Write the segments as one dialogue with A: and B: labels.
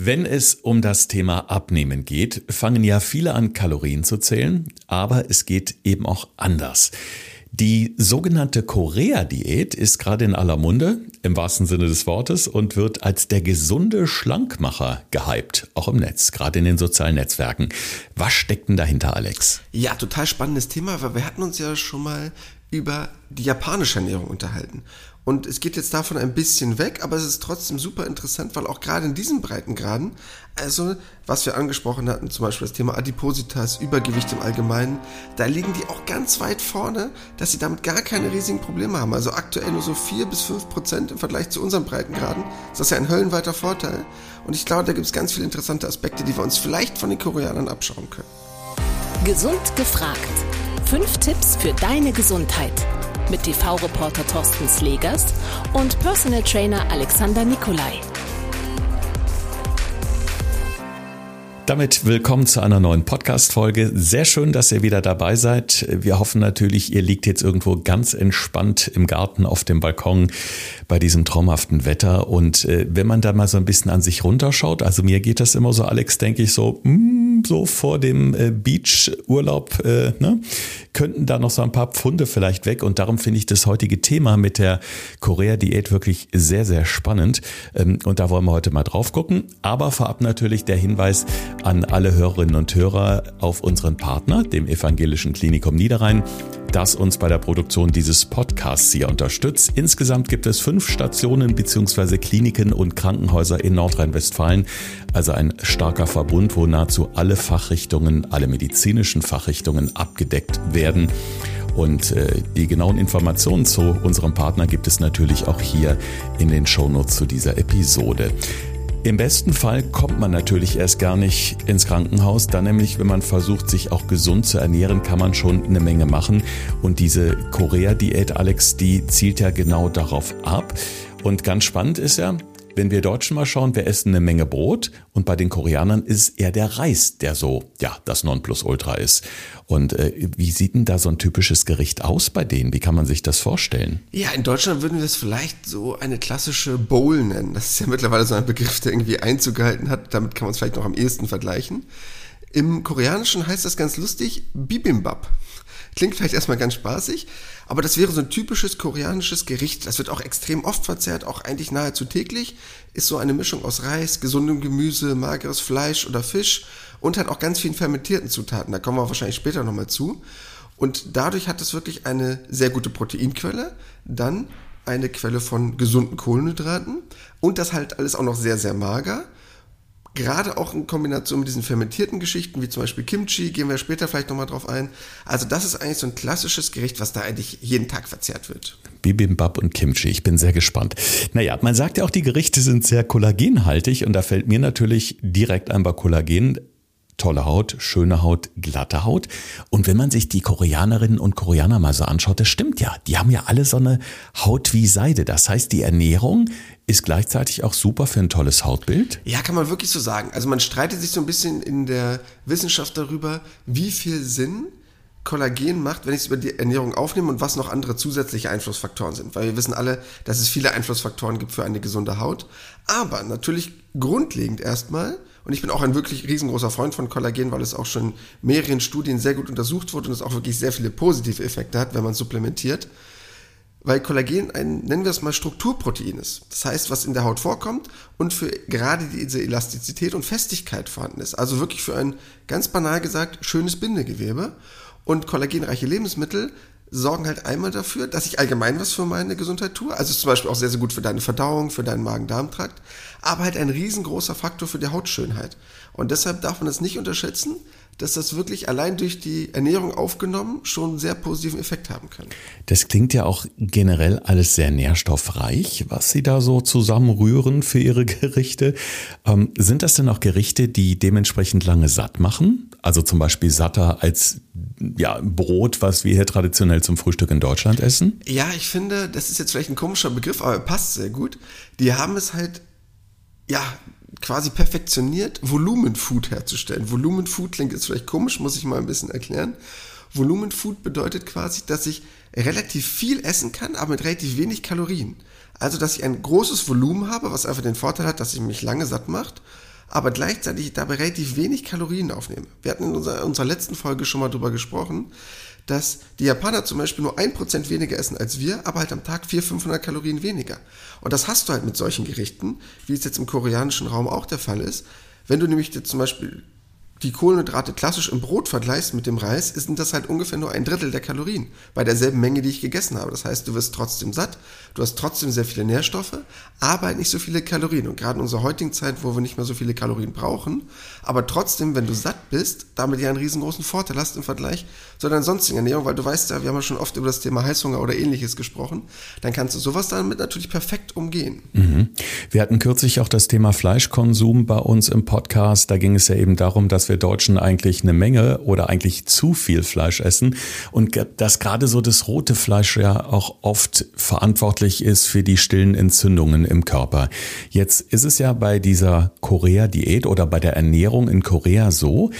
A: Wenn es um das Thema Abnehmen geht, fangen ja viele an, Kalorien zu zählen, aber es geht eben auch anders. Die sogenannte Korea-Diät ist gerade in aller Munde, im wahrsten Sinne des Wortes, und wird als der gesunde Schlankmacher gehypt, auch im Netz, gerade in den sozialen Netzwerken. Was steckt denn dahinter, Alex?
B: Ja, total spannendes Thema, weil wir hatten uns ja schon mal über die japanische Ernährung unterhalten. Und es geht jetzt davon ein bisschen weg, aber es ist trotzdem super interessant, weil auch gerade in diesen Breitengraden, also was wir angesprochen hatten, zum Beispiel das Thema Adipositas, Übergewicht im Allgemeinen, da liegen die auch ganz weit vorne, dass sie damit gar keine riesigen Probleme haben. Also aktuell nur so 4 bis 5 Prozent im Vergleich zu unseren Breitengraden. Das ist ja ein höllenweiter Vorteil. Und ich glaube, da gibt es ganz viele interessante Aspekte, die wir uns vielleicht von den Koreanern abschauen können.
C: Gesund gefragt. Fünf Tipps für deine Gesundheit mit TV-Reporter Thorsten Slegers und Personal Trainer Alexander Nikolai.
A: Damit willkommen zu einer neuen Podcast-Folge. Sehr schön, dass ihr wieder dabei seid. Wir hoffen natürlich, ihr liegt jetzt irgendwo ganz entspannt im Garten auf dem Balkon bei diesem traumhaften Wetter. Und äh, wenn man da mal so ein bisschen an sich runterschaut, also mir geht das immer so, Alex, denke ich so, mm, so vor dem äh, Beach-Urlaub, äh, ne, könnten da noch so ein paar Pfunde vielleicht weg. Und darum finde ich das heutige Thema mit der Korea-Diät wirklich sehr, sehr spannend. Ähm, und da wollen wir heute mal drauf gucken. Aber vorab natürlich der Hinweis, an alle Hörerinnen und Hörer auf unseren Partner, dem Evangelischen Klinikum Niederrhein, das uns bei der Produktion dieses Podcasts hier unterstützt. Insgesamt gibt es fünf Stationen bzw. Kliniken und Krankenhäuser in Nordrhein-Westfalen, also ein starker Verbund, wo nahezu alle Fachrichtungen, alle medizinischen Fachrichtungen abgedeckt werden. Und äh, die genauen Informationen zu unserem Partner gibt es natürlich auch hier in den Shownotes zu dieser Episode. Im besten Fall kommt man natürlich erst gar nicht ins Krankenhaus. Dann nämlich, wenn man versucht, sich auch gesund zu ernähren, kann man schon eine Menge machen. Und diese Korea-Diät, Alex, die zielt ja genau darauf ab. Und ganz spannend ist ja, wenn wir Deutschen mal schauen, wir essen eine Menge Brot und bei den Koreanern ist es eher der Reis, der so, ja, das Nonplusultra ist. Und äh, wie sieht denn da so ein typisches Gericht aus bei denen? Wie kann man sich das vorstellen?
B: Ja, in Deutschland würden wir es vielleicht so eine klassische Bowl nennen. Das ist ja mittlerweile so ein Begriff, der irgendwie Einzug gehalten hat. Damit kann man es vielleicht noch am ehesten vergleichen. Im Koreanischen heißt das ganz lustig Bibimbap. Klingt vielleicht erstmal ganz spaßig, aber das wäre so ein typisches koreanisches Gericht. Das wird auch extrem oft verzehrt, auch eigentlich nahezu täglich. Ist so eine Mischung aus Reis, gesundem Gemüse, mageres Fleisch oder Fisch und hat auch ganz vielen fermentierten Zutaten. Da kommen wir wahrscheinlich später nochmal zu. Und dadurch hat es wirklich eine sehr gute Proteinquelle, dann eine Quelle von gesunden Kohlenhydraten und das halt alles auch noch sehr, sehr mager gerade auch in Kombination mit diesen fermentierten Geschichten, wie zum Beispiel Kimchi, gehen wir später vielleicht nochmal drauf ein. Also das ist eigentlich so ein klassisches Gericht, was da eigentlich jeden Tag verzehrt wird.
A: Bibimbap und Kimchi, ich bin sehr gespannt. Naja, man sagt ja auch, die Gerichte sind sehr kollagenhaltig und da fällt mir natürlich direkt ein bei Kollagen tolle Haut, schöne Haut, glatte Haut. Und wenn man sich die Koreanerinnen und Koreaner mal so anschaut, das stimmt ja. Die haben ja alle so eine Haut wie Seide. Das heißt, die Ernährung ist gleichzeitig auch super für ein tolles Hautbild.
B: Ja, kann man wirklich so sagen. Also man streitet sich so ein bisschen in der Wissenschaft darüber, wie viel Sinn Kollagen macht, wenn ich es über die Ernährung aufnehme und was noch andere zusätzliche Einflussfaktoren sind. Weil wir wissen alle, dass es viele Einflussfaktoren gibt für eine gesunde Haut. Aber natürlich grundlegend erstmal und ich bin auch ein wirklich riesengroßer Freund von Kollagen, weil es auch schon in mehreren Studien sehr gut untersucht wurde und es auch wirklich sehr viele positive Effekte hat, wenn man supplementiert. Weil Kollagen ein, nennen wir es mal, Strukturprotein ist. Das heißt, was in der Haut vorkommt und für gerade diese Elastizität und Festigkeit vorhanden ist. Also wirklich für ein, ganz banal gesagt, schönes Bindegewebe. Und kollagenreiche Lebensmittel sorgen halt einmal dafür, dass ich allgemein was für meine Gesundheit tue. Also zum Beispiel auch sehr, sehr gut für deine Verdauung, für deinen Magen-Darm-Trakt, aber halt ein riesengroßer Faktor für die Hautschönheit. Und deshalb darf man das nicht unterschätzen, dass das wirklich allein durch die Ernährung aufgenommen schon einen sehr positiven Effekt haben kann.
A: Das klingt ja auch generell alles sehr nährstoffreich, was Sie da so zusammenrühren für Ihre Gerichte. Ähm, sind das denn auch Gerichte, die dementsprechend lange satt machen? Also zum Beispiel satter als ja, Brot, was wir hier traditionell zum Frühstück in Deutschland essen?
B: Ja, ich finde, das ist jetzt vielleicht ein komischer Begriff, aber er passt sehr gut. Die haben es halt, ja, quasi perfektioniert, Volumenfood herzustellen. Volumenfood klingt jetzt vielleicht komisch, muss ich mal ein bisschen erklären. Volumenfood bedeutet quasi, dass ich relativ viel essen kann, aber mit relativ wenig Kalorien. Also, dass ich ein großes Volumen habe, was einfach den Vorteil hat, dass ich mich lange satt macht, aber gleichzeitig dabei relativ wenig Kalorien aufnehme. Wir hatten in unserer, unserer letzten Folge schon mal drüber gesprochen, dass die Japaner zum Beispiel nur ein Prozent weniger essen als wir, aber halt am Tag 400, 500 Kalorien weniger. Und das hast du halt mit solchen Gerichten, wie es jetzt im koreanischen Raum auch der Fall ist. Wenn du nämlich jetzt zum Beispiel die Kohlenhydrate klassisch im Brot vergleichst mit dem Reis, sind das halt ungefähr nur ein Drittel der Kalorien bei derselben Menge, die ich gegessen habe. Das heißt, du wirst trotzdem satt, du hast trotzdem sehr viele Nährstoffe, aber halt nicht so viele Kalorien. Und gerade in unserer heutigen Zeit, wo wir nicht mehr so viele Kalorien brauchen, aber trotzdem, wenn du satt bist, damit ja einen riesengroßen Vorteil hast im Vergleich zu deiner sonstigen Ernährung, weil du weißt ja, wir haben ja schon oft über das Thema Heißhunger oder ähnliches gesprochen, dann kannst du sowas damit natürlich perfekt umgehen.
A: Mhm. Wir hatten kürzlich auch das Thema Fleischkonsum bei uns im Podcast. Da ging es ja eben darum, dass wir Deutschen eigentlich eine Menge oder eigentlich zu viel Fleisch essen und dass gerade so das rote Fleisch ja auch oft verantwortlich ist für die stillen Entzündungen im Körper. Jetzt ist es ja bei dieser Korea-Diät oder bei der Ernährung in Korea so,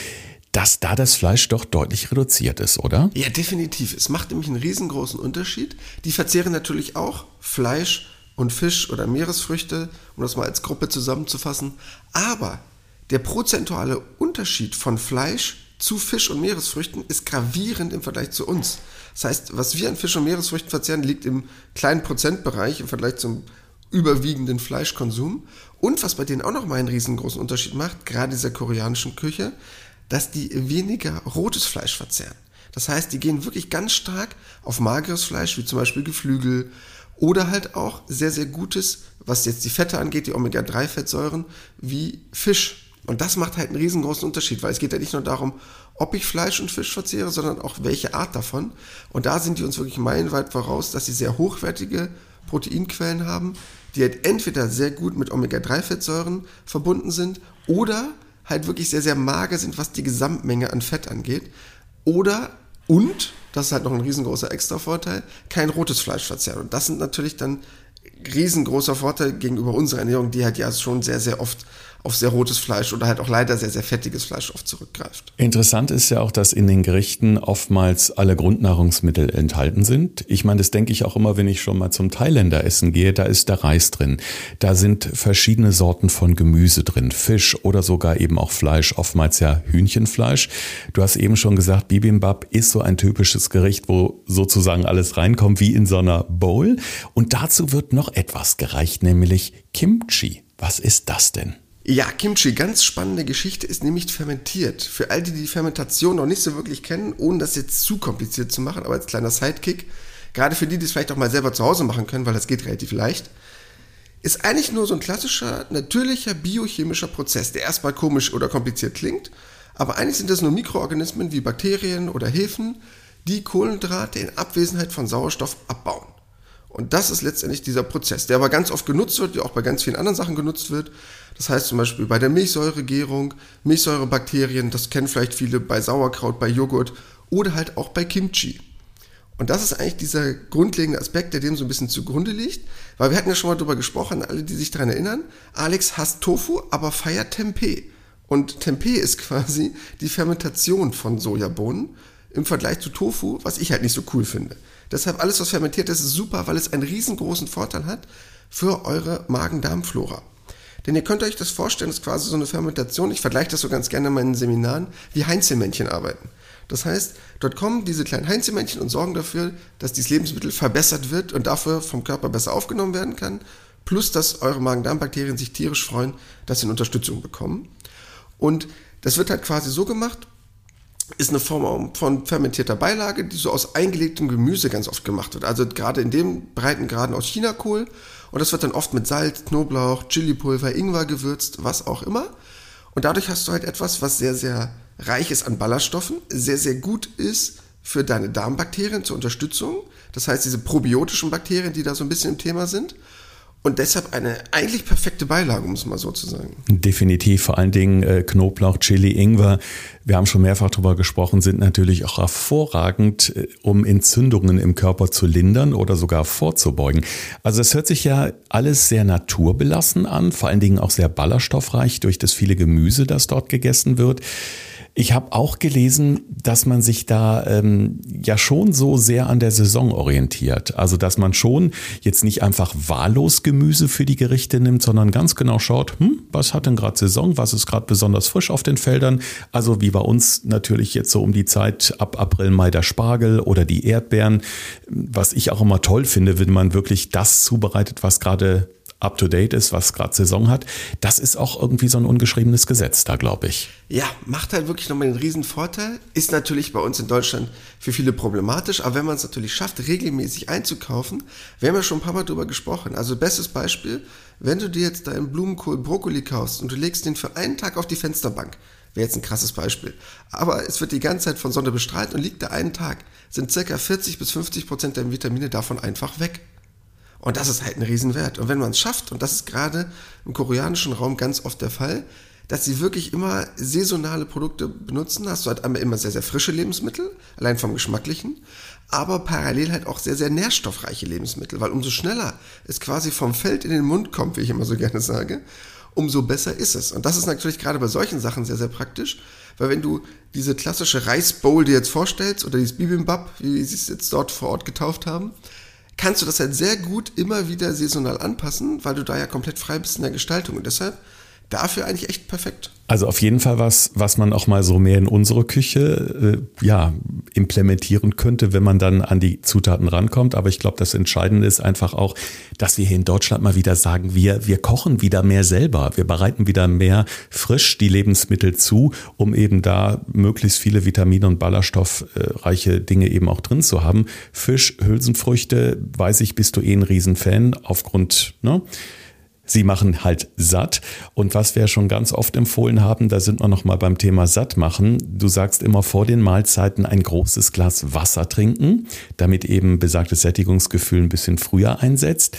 A: dass da das Fleisch doch deutlich reduziert ist, oder?
B: Ja, definitiv. Es macht nämlich einen riesengroßen Unterschied. Die verzehren natürlich auch Fleisch und Fisch oder Meeresfrüchte, um das mal als Gruppe zusammenzufassen. Aber der prozentuale Unterschied von Fleisch zu Fisch und Meeresfrüchten ist gravierend im Vergleich zu uns. Das heißt, was wir an Fisch und Meeresfrüchten verzehren, liegt im kleinen Prozentbereich im Vergleich zum überwiegenden Fleischkonsum. Und was bei denen auch nochmal einen riesengroßen Unterschied macht, gerade dieser koreanischen Küche, dass die weniger rotes Fleisch verzehren. Das heißt, die gehen wirklich ganz stark auf mageres Fleisch, wie zum Beispiel Geflügel oder halt auch sehr, sehr gutes, was jetzt die Fette angeht, die Omega-3-Fettsäuren, wie Fisch. Und das macht halt einen riesengroßen Unterschied, weil es geht ja nicht nur darum, ob ich Fleisch und Fisch verzehre, sondern auch welche Art davon. Und da sind die uns wirklich meilenweit voraus, dass sie sehr hochwertige Proteinquellen haben, die halt entweder sehr gut mit Omega-3-Fettsäuren verbunden sind oder halt wirklich sehr, sehr mager sind, was die Gesamtmenge an Fett angeht. Oder und, das ist halt noch ein riesengroßer Extra-Vorteil, kein rotes Fleisch verzehren. Und das sind natürlich dann riesengroßer Vorteil gegenüber unserer Ernährung, die halt ja schon sehr, sehr oft auf sehr rotes Fleisch oder halt auch leider sehr, sehr fettiges Fleisch oft zurückgreift.
A: Interessant ist ja auch, dass in den Gerichten oftmals alle Grundnahrungsmittel enthalten sind. Ich meine, das denke ich auch immer, wenn ich schon mal zum Thailänder essen gehe, da ist der Reis drin. Da sind verschiedene Sorten von Gemüse drin, Fisch oder sogar eben auch Fleisch, oftmals ja Hühnchenfleisch. Du hast eben schon gesagt, Bibimbap ist so ein typisches Gericht, wo sozusagen alles reinkommt wie in so einer Bowl. Und dazu wird noch etwas gereicht, nämlich Kimchi. Was ist das denn?
B: Ja, Kimchi, ganz spannende Geschichte, ist nämlich fermentiert. Für all die, die Fermentation noch nicht so wirklich kennen, ohne das jetzt zu kompliziert zu machen, aber als kleiner Sidekick, gerade für die, die es vielleicht auch mal selber zu Hause machen können, weil das geht relativ leicht, ist eigentlich nur so ein klassischer, natürlicher biochemischer Prozess, der erstmal komisch oder kompliziert klingt, aber eigentlich sind das nur Mikroorganismen wie Bakterien oder Hefen, die Kohlenhydrate in Abwesenheit von Sauerstoff abbauen. Und das ist letztendlich dieser Prozess, der aber ganz oft genutzt wird, wie auch bei ganz vielen anderen Sachen genutzt wird. Das heißt zum Beispiel bei der Milchsäuregärung, Milchsäurebakterien, das kennen vielleicht viele bei Sauerkraut, bei Joghurt oder halt auch bei Kimchi. Und das ist eigentlich dieser grundlegende Aspekt, der dem so ein bisschen zugrunde liegt, weil wir hatten ja schon mal darüber gesprochen, alle, die sich daran erinnern, Alex hasst Tofu, aber feiert Tempeh. Und Tempeh ist quasi die Fermentation von Sojabohnen im Vergleich zu Tofu, was ich halt nicht so cool finde. Deshalb alles, was fermentiert ist, ist super, weil es einen riesengroßen Vorteil hat für eure Magen-Darm-Flora. Denn ihr könnt euch das vorstellen, das ist quasi so eine Fermentation, ich vergleiche das so ganz gerne in meinen Seminaren, wie Heinzelmännchen arbeiten. Das heißt, dort kommen diese kleinen Heinzelmännchen und sorgen dafür, dass dieses Lebensmittel verbessert wird und dafür vom Körper besser aufgenommen werden kann. Plus, dass eure Magen-Darm-Bakterien sich tierisch freuen, dass sie eine Unterstützung bekommen. Und das wird halt quasi so gemacht, ist eine Form von fermentierter Beilage, die so aus eingelegtem Gemüse ganz oft gemacht wird. Also gerade in dem breiten Graden aus Chinakohl. Und das wird dann oft mit Salz, Knoblauch, Chilipulver, Ingwer gewürzt, was auch immer. Und dadurch hast du halt etwas, was sehr, sehr reich ist an Ballaststoffen, sehr, sehr gut ist für deine Darmbakterien zur Unterstützung. Das heißt, diese probiotischen Bakterien, die da so ein bisschen im Thema sind. Und deshalb eine eigentlich perfekte Beilage, um es mal so zu sagen.
A: Definitiv, vor allen Dingen äh, Knoblauch, Chili, Ingwer. Wir haben schon mehrfach darüber gesprochen, sind natürlich auch hervorragend, äh, um Entzündungen im Körper zu lindern oder sogar vorzubeugen. Also es hört sich ja alles sehr naturbelassen an, vor allen Dingen auch sehr ballaststoffreich durch das viele Gemüse, das dort gegessen wird. Ich habe auch gelesen, dass man sich da ähm, ja schon so sehr an der Saison orientiert. Also dass man schon jetzt nicht einfach wahllos Gemüse für die Gerichte nimmt, sondern ganz genau schaut, hm, was hat denn gerade Saison, was ist gerade besonders frisch auf den Feldern. Also wie bei uns natürlich jetzt so um die Zeit ab April, Mai der Spargel oder die Erdbeeren. Was ich auch immer toll finde, wenn man wirklich das zubereitet, was gerade up-to-date ist, was gerade Saison hat. Das ist auch irgendwie so ein ungeschriebenes Gesetz da, glaube ich.
B: Ja, macht halt wirklich nochmal einen riesen Vorteil. Ist natürlich bei uns in Deutschland für viele problematisch, aber wenn man es natürlich schafft, regelmäßig einzukaufen, wir haben ja schon ein paar Mal drüber gesprochen. Also bestes Beispiel, wenn du dir jetzt deinen Blumenkohl Brokkoli kaufst und du legst den für einen Tag auf die Fensterbank, wäre jetzt ein krasses Beispiel. Aber es wird die ganze Zeit von Sonne bestrahlt und liegt da einen Tag, sind circa 40 bis 50 Prozent der Vitamine davon einfach weg. Und das ist halt ein Riesenwert. Und wenn man es schafft, und das ist gerade im koreanischen Raum ganz oft der Fall, dass sie wirklich immer saisonale Produkte benutzen, hast du halt einmal immer sehr, sehr frische Lebensmittel, allein vom Geschmacklichen, aber parallel halt auch sehr, sehr nährstoffreiche Lebensmittel, weil umso schneller es quasi vom Feld in den Mund kommt, wie ich immer so gerne sage, umso besser ist es. Und das ist natürlich gerade bei solchen Sachen sehr, sehr praktisch, weil wenn du diese klassische Reisbowl dir jetzt vorstellst oder dieses Bibimbap, wie sie es jetzt dort vor Ort getauft haben, kannst du das halt sehr gut immer wieder saisonal anpassen, weil du da ja komplett frei bist in der Gestaltung. Und deshalb dafür eigentlich echt perfekt.
A: Also auf jeden Fall was, was man auch mal so mehr in unsere Küche äh, ja implementieren könnte, wenn man dann an die Zutaten rankommt. Aber ich glaube, das Entscheidende ist einfach auch, dass wir hier in Deutschland mal wieder sagen, wir wir kochen wieder mehr selber, wir bereiten wieder mehr frisch die Lebensmittel zu, um eben da möglichst viele Vitamine und ballaststoffreiche Dinge eben auch drin zu haben. Fisch, Hülsenfrüchte, weiß ich, bist du eh ein Riesenfan aufgrund ne Sie machen halt satt. Und was wir schon ganz oft empfohlen haben, da sind wir nochmal beim Thema satt machen. Du sagst immer vor den Mahlzeiten ein großes Glas Wasser trinken, damit eben besagtes Sättigungsgefühl ein bisschen früher einsetzt.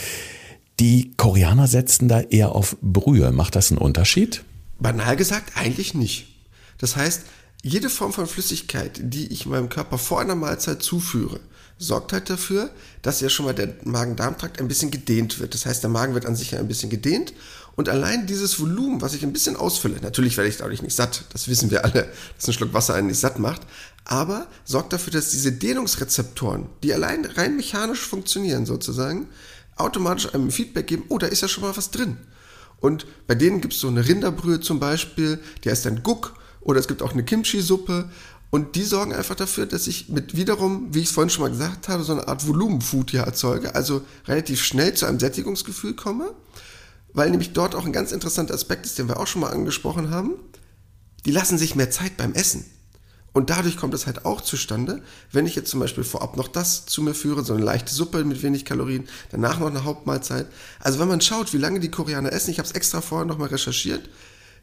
A: Die Koreaner setzen da eher auf Brühe. Macht das einen Unterschied?
B: Banal gesagt, eigentlich nicht. Das heißt, jede Form von Flüssigkeit, die ich meinem Körper vor einer Mahlzeit zuführe, sorgt halt dafür, dass ja schon mal der Magen-Darm-Trakt ein bisschen gedehnt wird. Das heißt, der Magen wird an sich ja ein bisschen gedehnt und allein dieses Volumen, was ich ein bisschen ausfülle, natürlich werde ich dadurch nicht satt, das wissen wir alle, dass ein Schluck Wasser einen nicht satt macht, aber sorgt dafür, dass diese Dehnungsrezeptoren, die allein rein mechanisch funktionieren sozusagen, automatisch einem Feedback geben, oh, da ist ja schon mal was drin. Und bei denen gibt es so eine Rinderbrühe zum Beispiel, die heißt dann Guck, oder es gibt auch eine Kimchi-Suppe und die sorgen einfach dafür, dass ich mit wiederum, wie ich es vorhin schon mal gesagt habe, so eine Art Volumenfood hier erzeuge, also relativ schnell zu einem Sättigungsgefühl komme, weil nämlich dort auch ein ganz interessanter Aspekt ist, den wir auch schon mal angesprochen haben. Die lassen sich mehr Zeit beim Essen. Und dadurch kommt es halt auch zustande, wenn ich jetzt zum Beispiel vorab noch das zu mir führe, so eine leichte Suppe mit wenig Kalorien, danach noch eine Hauptmahlzeit. Also wenn man schaut, wie lange die Koreaner essen, ich habe es extra vorher nochmal recherchiert,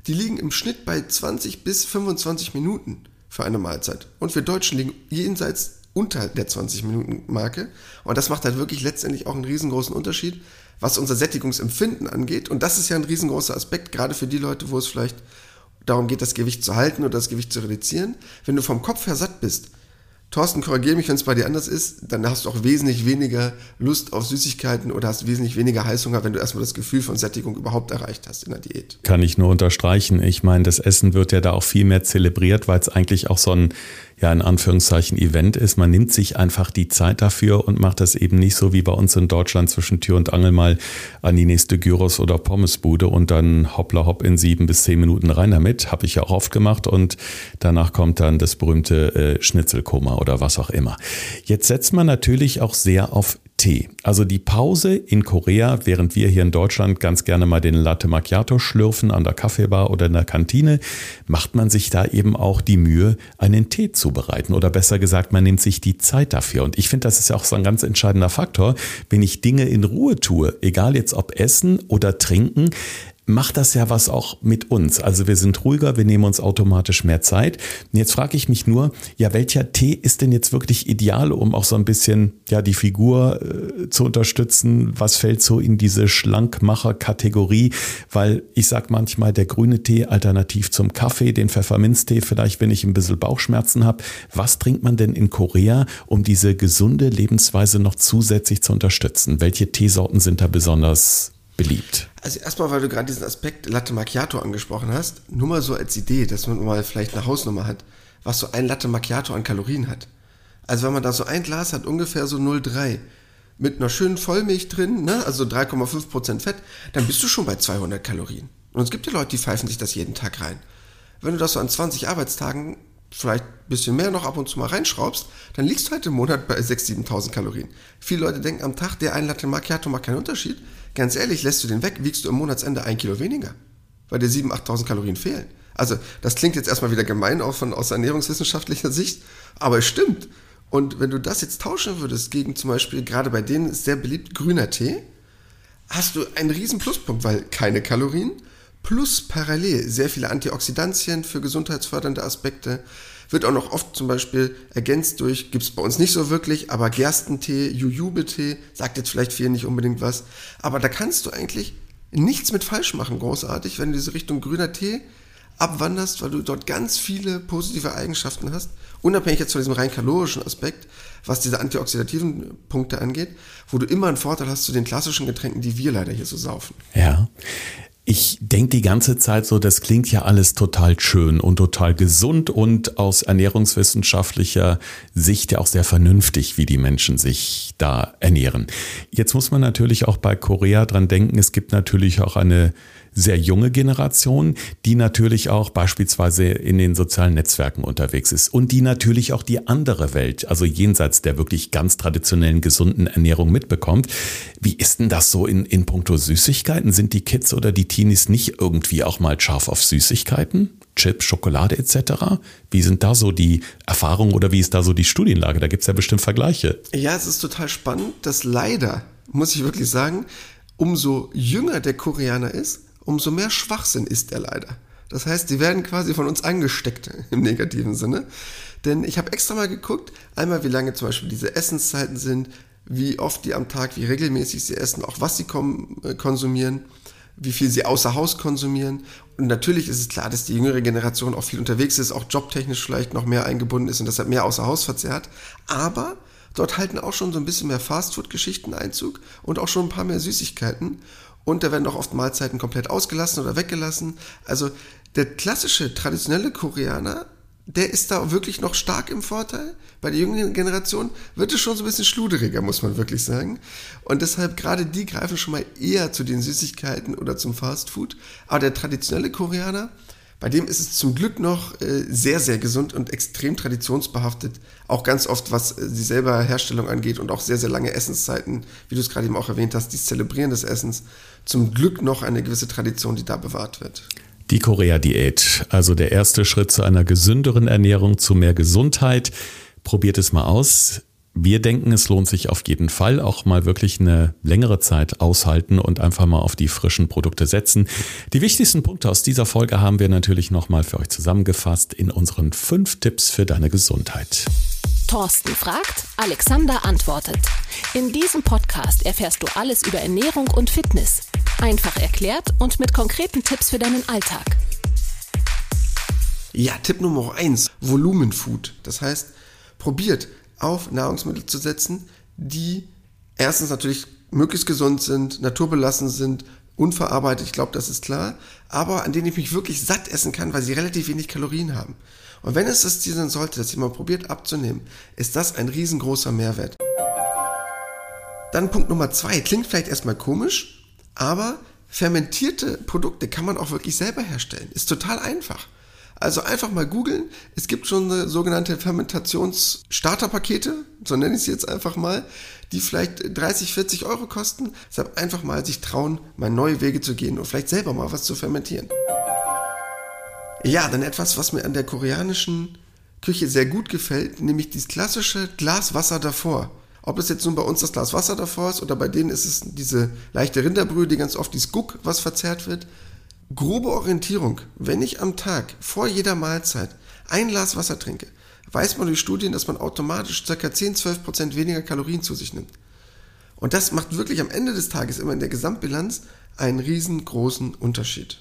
B: die liegen im Schnitt bei 20 bis 25 Minuten für eine Mahlzeit. Und wir Deutschen liegen jenseits unter der 20-Minuten-Marke. Und das macht halt wirklich letztendlich auch einen riesengroßen Unterschied, was unser Sättigungsempfinden angeht. Und das ist ja ein riesengroßer Aspekt, gerade für die Leute, wo es vielleicht darum geht, das Gewicht zu halten oder das Gewicht zu reduzieren. Wenn du vom Kopf her satt bist, Thorsten, korrigiere mich, wenn es bei dir anders ist, dann hast du auch wesentlich weniger Lust auf Süßigkeiten oder hast wesentlich weniger Heißhunger, wenn du erstmal das Gefühl von Sättigung überhaupt erreicht hast in der Diät.
A: Kann ich nur unterstreichen. Ich meine, das Essen wird ja da auch viel mehr zelebriert, weil es eigentlich auch so ein ja in Anführungszeichen Event ist. Man nimmt sich einfach die Zeit dafür und macht das eben nicht so wie bei uns in Deutschland zwischen Tür und Angel mal an die nächste Gyros oder Pommesbude und dann hoppla hopp in sieben bis zehn Minuten rein damit. Habe ich ja auch oft gemacht und danach kommt dann das berühmte äh, Schnitzelkoma oder was auch immer. Jetzt setzt man natürlich auch sehr auf Tee. Also die Pause in Korea, während wir hier in Deutschland ganz gerne mal den Latte Macchiato schlürfen an der Kaffeebar oder in der Kantine, macht man sich da eben auch die Mühe, einen Tee zubereiten. Oder besser gesagt, man nimmt sich die Zeit dafür. Und ich finde, das ist ja auch so ein ganz entscheidender Faktor. Wenn ich Dinge in Ruhe tue, egal jetzt ob Essen oder Trinken, macht das ja was auch mit uns. Also wir sind ruhiger, wir nehmen uns automatisch mehr Zeit. Und jetzt frage ich mich nur, ja, welcher Tee ist denn jetzt wirklich ideal, um auch so ein bisschen ja die Figur äh, zu unterstützen? Was fällt so in diese Schlankmacher-Kategorie? Weil ich sag manchmal, der grüne Tee alternativ zum Kaffee, den Pfefferminztee, vielleicht wenn ich ein bisschen Bauchschmerzen habe. Was trinkt man denn in Korea, um diese gesunde Lebensweise noch zusätzlich zu unterstützen? Welche Teesorten sind da besonders beliebt?
B: Also erstmal, weil du gerade diesen Aspekt Latte Macchiato angesprochen hast, nur mal so als Idee, dass man mal vielleicht eine Hausnummer hat, was so ein Latte Macchiato an Kalorien hat. Also wenn man da so ein Glas hat, ungefähr so 0,3 mit einer schönen Vollmilch drin, ne, also 3,5% Fett, dann bist du schon bei 200 Kalorien. Und es gibt ja Leute, die pfeifen sich das jeden Tag rein. Wenn du das so an 20 Arbeitstagen vielleicht ein bisschen mehr noch ab und zu mal reinschraubst, dann liegst du halt im Monat bei 6.000, 7.000 Kalorien. Viele Leute denken am Tag, der ein Latte Macchiato macht keinen Unterschied. Ganz ehrlich, lässt du den weg, wiegst du im Monatsende ein Kilo weniger, weil dir 7.000, 8.000 Kalorien fehlen. Also das klingt jetzt erstmal wieder gemein, auch von, aus ernährungswissenschaftlicher Sicht, aber es stimmt. Und wenn du das jetzt tauschen würdest gegen zum Beispiel, gerade bei denen ist sehr beliebt, grüner Tee, hast du einen riesen Pluspunkt, weil keine Kalorien, plus parallel sehr viele Antioxidantien für gesundheitsfördernde Aspekte, wird auch noch oft zum Beispiel ergänzt durch, gibt es bei uns nicht so wirklich, aber Gerstentee, Jujube-Tee, sagt jetzt vielleicht vielen nicht unbedingt was, aber da kannst du eigentlich nichts mit falsch machen, großartig, wenn du diese Richtung grüner Tee abwanderst, weil du dort ganz viele positive Eigenschaften hast, unabhängig jetzt von diesem rein kalorischen Aspekt, was diese antioxidativen Punkte angeht, wo du immer einen Vorteil hast zu den klassischen Getränken, die wir leider hier so saufen.
A: Ja. Ich denke die ganze Zeit so, das klingt ja alles total schön und total gesund und aus ernährungswissenschaftlicher Sicht ja auch sehr vernünftig, wie die Menschen sich da ernähren. Jetzt muss man natürlich auch bei Korea dran denken, es gibt natürlich auch eine sehr junge Generation, die natürlich auch beispielsweise in den sozialen Netzwerken unterwegs ist und die natürlich auch die andere Welt, also jenseits der wirklich ganz traditionellen gesunden Ernährung mitbekommt. Wie ist denn das so in, in puncto Süßigkeiten? Sind die Kids oder die Teenies nicht irgendwie auch mal scharf auf Süßigkeiten? Chips, Schokolade etc. Wie sind da so die Erfahrungen oder wie ist da so die Studienlage? Da gibt es ja bestimmt Vergleiche.
B: Ja, es ist total spannend, dass leider, muss ich wirklich sagen, umso jünger der Koreaner ist, umso mehr Schwachsinn ist er leider. Das heißt, die werden quasi von uns angesteckt im negativen Sinne. Denn ich habe extra mal geguckt, einmal wie lange zum Beispiel diese Essenszeiten sind, wie oft die am Tag, wie regelmäßig sie essen, auch was sie äh, konsumieren, wie viel sie außer Haus konsumieren. Und natürlich ist es klar, dass die jüngere Generation auch viel unterwegs ist, auch jobtechnisch vielleicht noch mehr eingebunden ist und deshalb mehr außer Haus verzehrt. Aber dort halten auch schon so ein bisschen mehr Fastfood-Geschichten Einzug und auch schon ein paar mehr Süßigkeiten. Und da werden auch oft Mahlzeiten komplett ausgelassen oder weggelassen. Also der klassische, traditionelle Koreaner, der ist da wirklich noch stark im Vorteil. Bei der jüngeren Generation wird es schon so ein bisschen schluderiger, muss man wirklich sagen. Und deshalb gerade die greifen schon mal eher zu den Süßigkeiten oder zum Fastfood. Aber der traditionelle Koreaner, bei dem ist es zum Glück noch äh, sehr, sehr gesund und extrem traditionsbehaftet. Auch ganz oft, was äh, die selber Herstellung angeht und auch sehr, sehr lange Essenszeiten, wie du es gerade eben auch erwähnt hast, dieses Zelebrieren des Essens. Zum Glück noch eine gewisse Tradition, die da bewahrt wird.
A: Die Korea-Diät, also der erste Schritt zu einer gesünderen Ernährung, zu mehr Gesundheit. Probiert es mal aus. Wir denken, es lohnt sich auf jeden Fall auch mal wirklich eine längere Zeit aushalten und einfach mal auf die frischen Produkte setzen. Die wichtigsten Punkte aus dieser Folge haben wir natürlich nochmal für euch zusammengefasst in unseren fünf Tipps für deine Gesundheit.
C: Thorsten fragt, Alexander antwortet. In diesem Podcast erfährst du alles über Ernährung und Fitness. Einfach erklärt und mit konkreten Tipps für deinen Alltag.
B: Ja, Tipp Nummer eins: Volumenfood. Das heißt, probiert auf Nahrungsmittel zu setzen, die erstens natürlich möglichst gesund sind, naturbelassen sind, unverarbeitet, ich glaube, das ist klar, aber an denen ich mich wirklich satt essen kann, weil sie relativ wenig Kalorien haben. Und wenn es das Ziel sein sollte, dass jemand probiert abzunehmen, ist das ein riesengroßer Mehrwert. Dann Punkt Nummer zwei, klingt vielleicht erstmal komisch, aber fermentierte Produkte kann man auch wirklich selber herstellen. Ist total einfach. Also einfach mal googeln. Es gibt schon sogenannte Fermentations-Starterpakete, so nenne ich es jetzt einfach mal, die vielleicht 30, 40 Euro kosten. Deshalb einfach mal sich trauen, mal neue Wege zu gehen und vielleicht selber mal was zu fermentieren. Ja, dann etwas, was mir an der koreanischen Küche sehr gut gefällt, nämlich dieses klassische Glas Wasser davor. Ob es jetzt nun bei uns das Glas Wasser davor ist oder bei denen ist es diese leichte Rinderbrühe, die ganz oft dieses Guck, was verzehrt wird grobe Orientierung, wenn ich am Tag vor jeder Mahlzeit ein Glas Wasser trinke, weiß man durch Studien, dass man automatisch ca. 10-12% weniger Kalorien zu sich nimmt. Und das macht wirklich am Ende des Tages immer in der Gesamtbilanz einen riesengroßen Unterschied.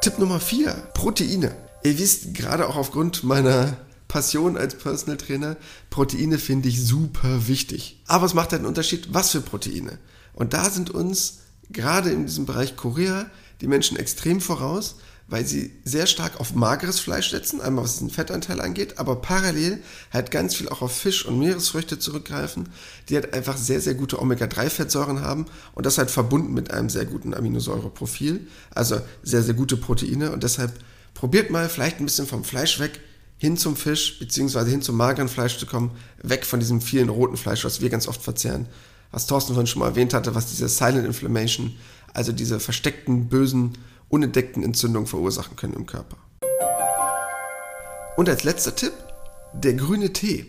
B: Tipp Nummer 4, Proteine. Ihr wisst, gerade auch aufgrund meiner Passion als Personal Trainer, Proteine finde ich super wichtig. Aber es macht halt einen Unterschied, was für Proteine. Und da sind uns gerade in diesem Bereich Korea die Menschen extrem voraus, weil sie sehr stark auf mageres Fleisch setzen, einmal was den Fettanteil angeht, aber parallel halt ganz viel auch auf Fisch und Meeresfrüchte zurückgreifen, die halt einfach sehr, sehr gute Omega-3-Fettsäuren haben und das halt verbunden mit einem sehr guten Aminosäureprofil, also sehr, sehr gute Proteine. Und deshalb probiert mal vielleicht ein bisschen vom Fleisch weg hin zum Fisch, beziehungsweise hin zum mageren Fleisch zu kommen, weg von diesem vielen roten Fleisch, was wir ganz oft verzehren, was Thorsten vorhin schon mal erwähnt hatte, was diese Silent Inflammation, also diese versteckten, bösen unentdeckten Entzündungen verursachen können im Körper. Und als letzter Tipp, der grüne Tee.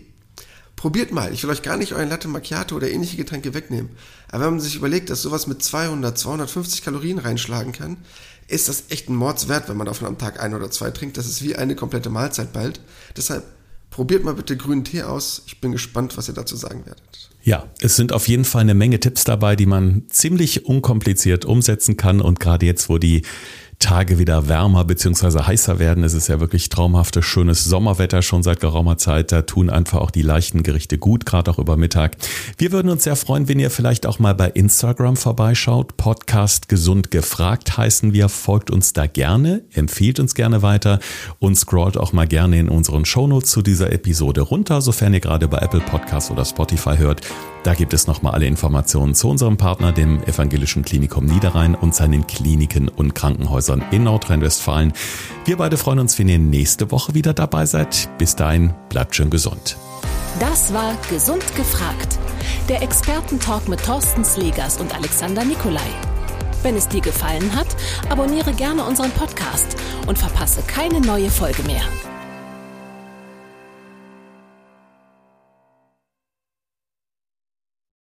B: Probiert mal, ich will euch gar nicht euren Latte Macchiato oder ähnliche Getränke wegnehmen, aber wenn man sich überlegt, dass sowas mit 200, 250 Kalorien reinschlagen kann, ist das echt ein Mordswert, wenn man davon am Tag ein oder zwei trinkt. Das ist wie eine komplette Mahlzeit bald. Deshalb probiert mal bitte grünen Tee aus. Ich bin gespannt, was ihr dazu sagen werdet.
A: Ja, es sind auf jeden Fall eine Menge Tipps dabei, die man ziemlich unkompliziert umsetzen kann. Und gerade jetzt, wo die Tage wieder wärmer bzw. heißer werden. Es ist ja wirklich traumhaftes, schönes Sommerwetter schon seit geraumer Zeit. Da tun einfach auch die leichten Gerichte gut, gerade auch über Mittag. Wir würden uns sehr freuen, wenn ihr vielleicht auch mal bei Instagram vorbeischaut. Podcast Gesund gefragt heißen wir. Folgt uns da gerne, empfiehlt uns gerne weiter und scrollt auch mal gerne in unseren Shownotes zu dieser Episode runter, sofern ihr gerade bei Apple Podcasts oder Spotify hört. Da gibt es nochmal alle Informationen zu unserem Partner, dem Evangelischen Klinikum Niederrhein und seinen Kliniken und Krankenhäusern in Nordrhein-Westfalen. Wir beide freuen uns, wenn ihr nächste Woche wieder dabei seid. Bis dahin, bleibt schön gesund.
C: Das war Gesund gefragt. Der Expertentalk mit Thorsten Slegers und Alexander Nikolai. Wenn es dir gefallen hat, abonniere gerne unseren Podcast und verpasse keine neue Folge mehr.